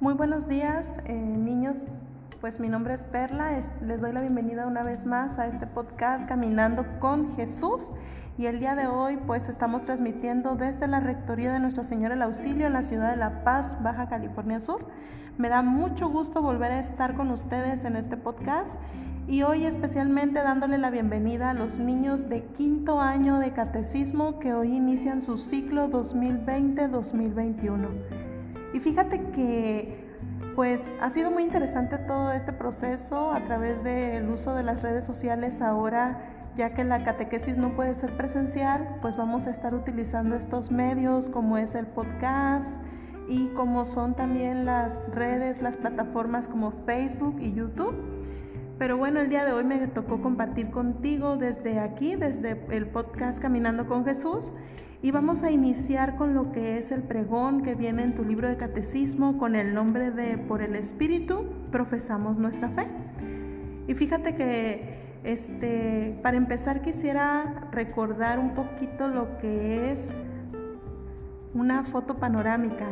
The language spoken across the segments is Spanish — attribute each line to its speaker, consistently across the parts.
Speaker 1: Muy buenos días, eh, niños. Pues mi nombre es Perla. les doy la bienvenida una vez más a este podcast Caminando con Jesús. Y el día de hoy, pues estamos transmitiendo desde la Rectoría de Nuestra Señora el Auxilio en la ciudad de La Paz, Baja California Sur. Me da mucho gusto volver a estar con ustedes en este podcast y hoy especialmente dándole la bienvenida a los niños de quinto año de catecismo que hoy inician su ciclo 2020-2021. Y fíjate que pues ha sido muy interesante todo este proceso a través del uso de las redes sociales ahora ya que la catequesis no puede ser presencial, pues vamos a estar utilizando estos medios como es el podcast y como son también las redes, las plataformas como Facebook y YouTube pero bueno, el día de hoy me tocó compartir contigo desde aquí, desde el podcast Caminando con Jesús. Y vamos a iniciar con lo que es el pregón que viene en tu libro de catecismo con el nombre de Por el Espíritu profesamos nuestra fe. Y fíjate que este, para empezar quisiera recordar un poquito lo que es una foto panorámica.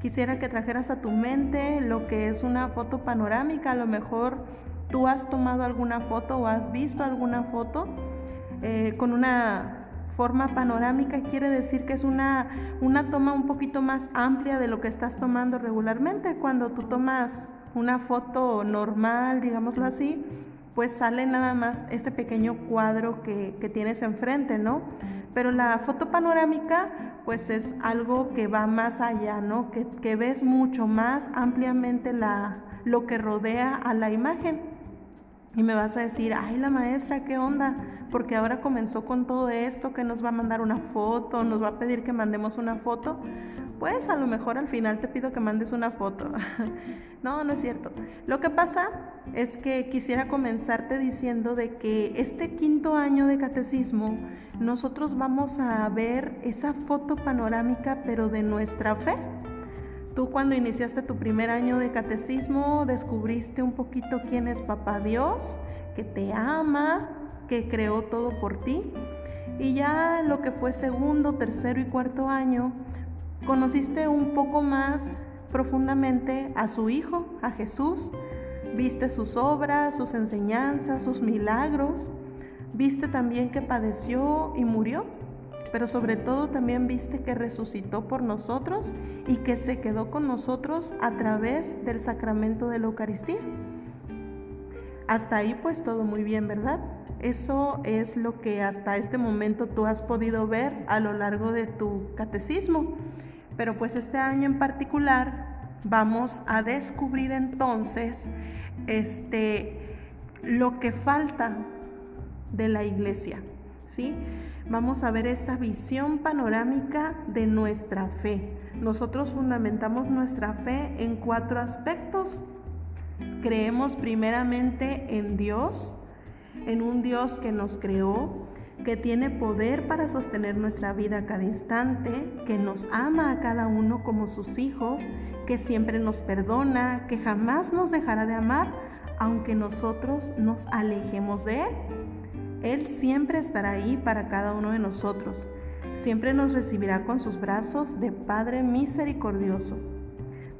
Speaker 1: Quisiera que trajeras a tu mente lo que es una foto panorámica. A lo mejor tú has tomado alguna foto o has visto alguna foto eh, con una forma panorámica. Quiere decir que es una, una toma un poquito más amplia de lo que estás tomando regularmente. Cuando tú tomas una foto normal, digámoslo así, pues sale nada más ese pequeño cuadro que, que tienes enfrente, ¿no? Pero la foto panorámica pues es algo que va más allá, ¿no? Que, ves mucho más ampliamente la, lo que rodea a la imagen. Y me vas a decir, ay, la maestra, ¿qué onda? Porque ahora comenzó con todo esto, que nos va a mandar una foto, nos va a pedir que mandemos una foto pues a lo mejor al final te pido que mandes una foto. no, no es cierto. Lo que pasa es que quisiera comenzarte diciendo de que este quinto año de catecismo nosotros vamos a ver esa foto panorámica pero de nuestra fe. Tú cuando iniciaste tu primer año de catecismo descubriste un poquito quién es Papá Dios, que te ama, que creó todo por ti. Y ya lo que fue segundo, tercero y cuarto año, Conociste un poco más profundamente a su Hijo, a Jesús. Viste sus obras, sus enseñanzas, sus milagros. Viste también que padeció y murió, pero sobre todo también viste que resucitó por nosotros y que se quedó con nosotros a través del sacramento de la Eucaristía. Hasta ahí pues todo muy bien, ¿verdad? Eso es lo que hasta este momento tú has podido ver a lo largo de tu catecismo. Pero pues este año en particular vamos a descubrir entonces este, lo que falta de la iglesia, ¿sí? Vamos a ver esa visión panorámica de nuestra fe. Nosotros fundamentamos nuestra fe en cuatro aspectos. Creemos primeramente en Dios, en un Dios que nos creó, que tiene poder para sostener nuestra vida a cada instante, que nos ama a cada uno como sus hijos, que siempre nos perdona, que jamás nos dejará de amar, aunque nosotros nos alejemos de Él. Él siempre estará ahí para cada uno de nosotros. Siempre nos recibirá con sus brazos de Padre misericordioso.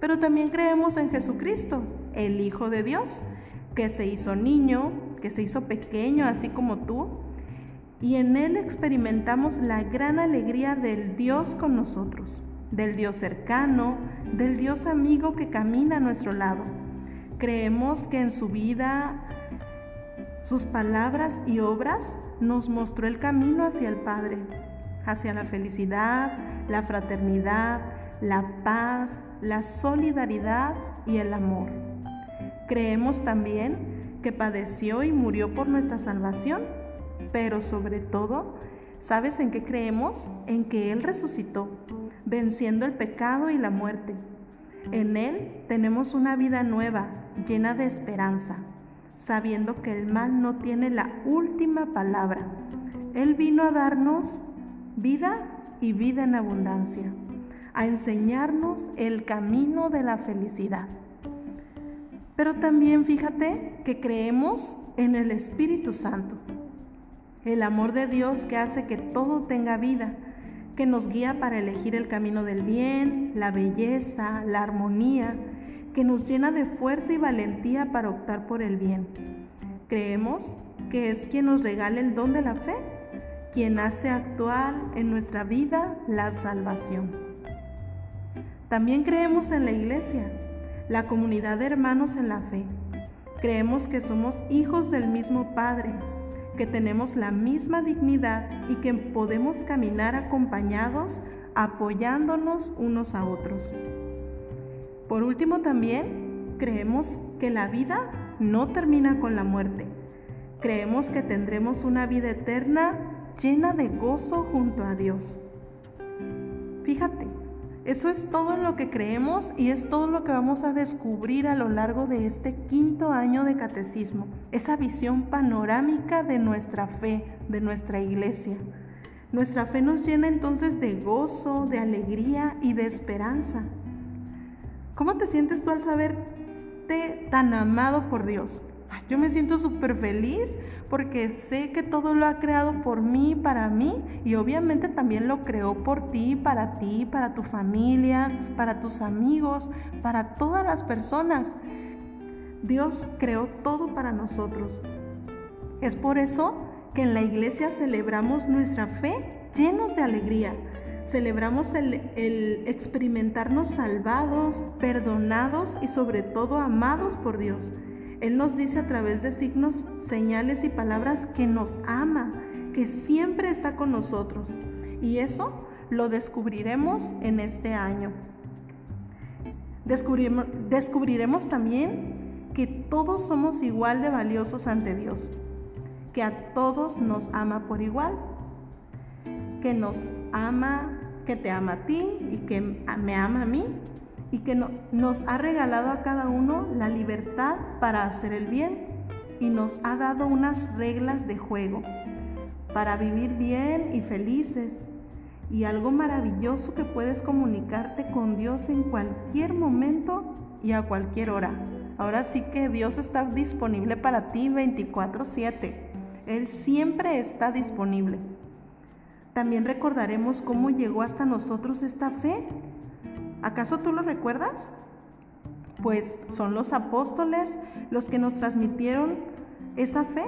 Speaker 1: Pero también creemos en Jesucristo, el Hijo de Dios, que se hizo niño, que se hizo pequeño así como tú, y en Él experimentamos la gran alegría del Dios con nosotros, del Dios cercano, del Dios amigo que camina a nuestro lado. Creemos que en su vida, sus palabras y obras nos mostró el camino hacia el Padre, hacia la felicidad, la fraternidad, la paz, la solidaridad y el amor. Creemos también que padeció y murió por nuestra salvación pero sobre todo, ¿sabes en qué creemos? En que Él resucitó, venciendo el pecado y la muerte. En Él tenemos una vida nueva, llena de esperanza, sabiendo que el mal no tiene la última palabra. Él vino a darnos vida y vida en abundancia, a enseñarnos el camino de la felicidad. Pero también fíjate que creemos en el Espíritu Santo el amor de Dios que hace que todo tenga vida. que nos guía para elegir el camino del bien, la belleza, la armonía, que nos llena de fuerza y valentía para optar por el bien. Creemos que es quien nos regala el don de la fe, quien hace actual en nuestra vida la salvación. También creemos en la iglesia, la comunidad de hermanos en la fe. Creemos que somos hijos del mismo Padre, que tenemos la misma dignidad y que podemos caminar acompañados, apoyándonos unos a otros. Por último también, creemos que la vida no termina con la muerte. Creemos que tendremos una vida eterna llena de gozo junto a Dios. Fíjate, eso es todo lo que creemos y es todo lo que vamos a descubrir a lo largo de este quinto año de catecismo, esa visión panorámica de nuestra fe, de nuestra iglesia. Nuestra fe nos llena entonces de gozo, de alegría y de esperanza. ¿Cómo te sientes tú al saberte tan amado por Dios? Yo me siento súper feliz porque sé que todo lo ha creado por mí, para mí, y obviamente también lo creó por ti, para ti, para tu familia, para tus amigos, para todas las personas. Dios creó todo para nosotros. Es por eso que en la iglesia celebramos nuestra fe llenos de alegría. Celebramos el, experimentarnos salvados, perdonados y sobre todo amados por Dios. Él nos dice a través de signos, señales y palabras que nos ama, que siempre está con nosotros. Y eso lo descubriremos en este año. Descubriremos también que todos somos igual de valiosos ante Dios, que a todos nos ama por igual, que nos ama, que te ama a ti y que me ama a mí y que nos ha regalado a cada uno la libertad para hacer el bien y nos ha dado unas reglas de juego para vivir bien y felices y algo maravilloso que puedes comunicarte con Dios en cualquier momento y a cualquier hora. Ahora sí que Dios está disponible para ti 24/7. Él siempre está disponible. También recordaremos cómo llegó hasta nosotros esta fe ¿Acaso tú lo recuerdas? Pues son los apóstoles los que nos transmitieron esa fe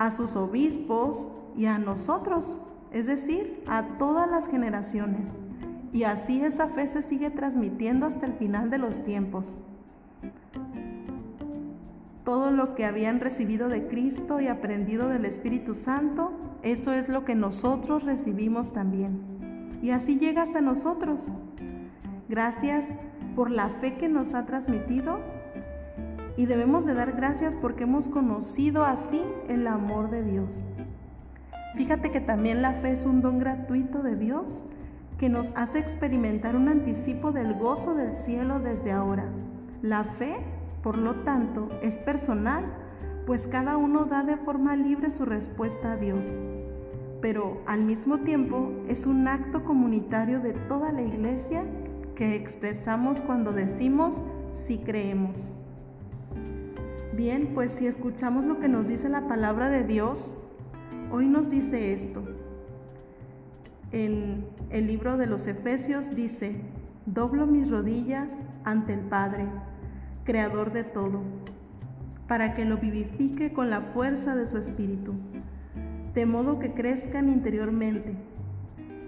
Speaker 1: a sus obispos y a nosotros, es decir, a todas las generaciones. Y así esa fe se sigue transmitiendo hasta el final de los tiempos. Todo lo que habían recibido de Cristo y aprendido del Espíritu Santo, eso es lo que nosotros recibimos también y así llega hasta nosotros. Gracias por la fe que nos ha transmitido y debemos de dar gracias porque hemos conocido así el amor de Dios. Fíjate que también la fe es un don gratuito de Dios que nos hace experimentar un anticipo del gozo del cielo desde ahora. La fe, por lo tanto, es personal, pues cada uno da de forma libre su respuesta a Dios pero al mismo tiempo es un acto comunitario de toda la iglesia que expresamos cuando decimos si creemos. Bien, pues si escuchamos lo que nos dice la palabra de Dios, hoy nos dice esto. En el libro de los Efesios dice, doblo mis rodillas ante el Padre, Creador de todo, para que lo vivifique con la fuerza de su Espíritu de modo que crezcan interiormente,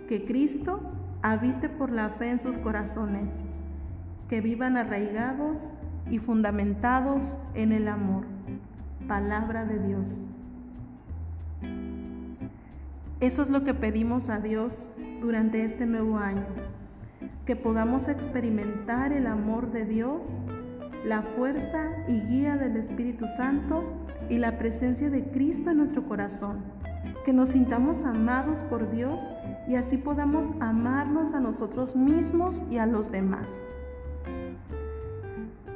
Speaker 1: que Cristo habite por la fe en sus corazones, que vivan arraigados y fundamentados en el amor. Palabra de Dios. Eso es lo que pedimos a Dios durante este nuevo año, que podamos experimentar el amor de Dios, la fuerza y guía del Espíritu Santo y la presencia de Cristo en nuestro corazón que nos sintamos amados por Dios y así podamos amarnos a nosotros mismos y a los demás.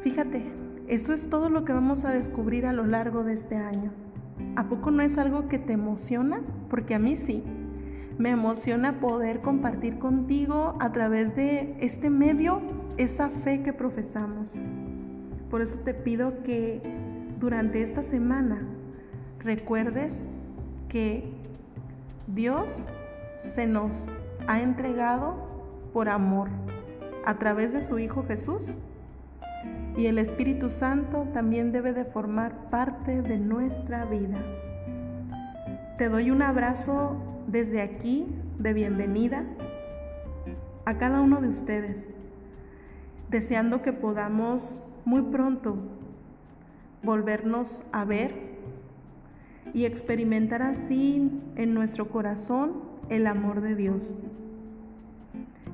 Speaker 1: Fíjate, eso es todo lo que vamos a descubrir a lo largo de este año. ¿A poco no es algo que te emociona? Porque a mí sí. Me emociona poder compartir contigo a través de este medio esa fe que profesamos. Por eso te pido que durante esta semana recuerdes que Dios se nos ha entregado por amor a través de su Hijo Jesús y el Espíritu Santo también debe de formar parte de nuestra vida. Te doy un abrazo desde aquí de bienvenida a cada uno de ustedes, deseando que podamos muy pronto volvernos a ver y experimentar así en nuestro corazón el amor de Dios.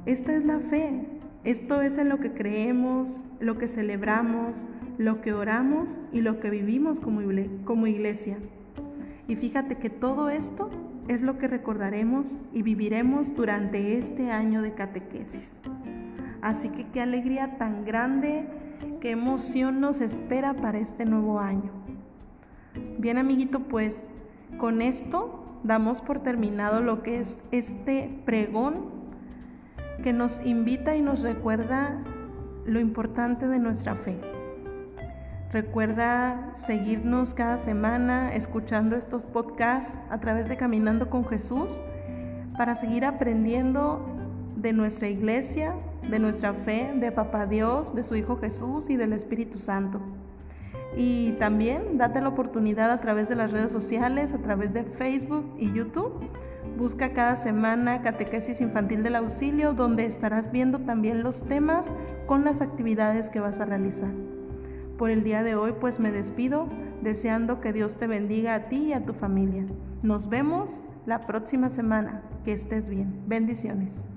Speaker 1: Esta es la fe, esto es en lo que creemos, lo que celebramos, lo que oramos y lo que vivimos como, iglesia. Y fíjate que todo esto es lo que recordaremos y viviremos durante este año de catequesis. Así que qué alegría tan grande, qué emoción nos espera para este nuevo año. Bien amiguito, pues con esto damos por terminado lo que es este pregón que nos invita y nos recuerda lo importante de nuestra fe. Recuerda seguirnos cada semana escuchando estos podcasts a través de Caminando con Jesús para seguir aprendiendo de nuestra iglesia, de nuestra fe, de Papá Dios, de su Hijo Jesús y del Espíritu Santo. Y también date la oportunidad a través de las redes sociales, a través de Facebook y YouTube Busca cada semana Catequesis Infantil del Auxilio, donde estarás viendo también los temas con las actividades que vas a realizar. Por el día de hoy, pues me despido, deseando que Dios te bendiga a ti y a tu familia. Nos vemos la próxima semana. Que estés bien. Bendiciones.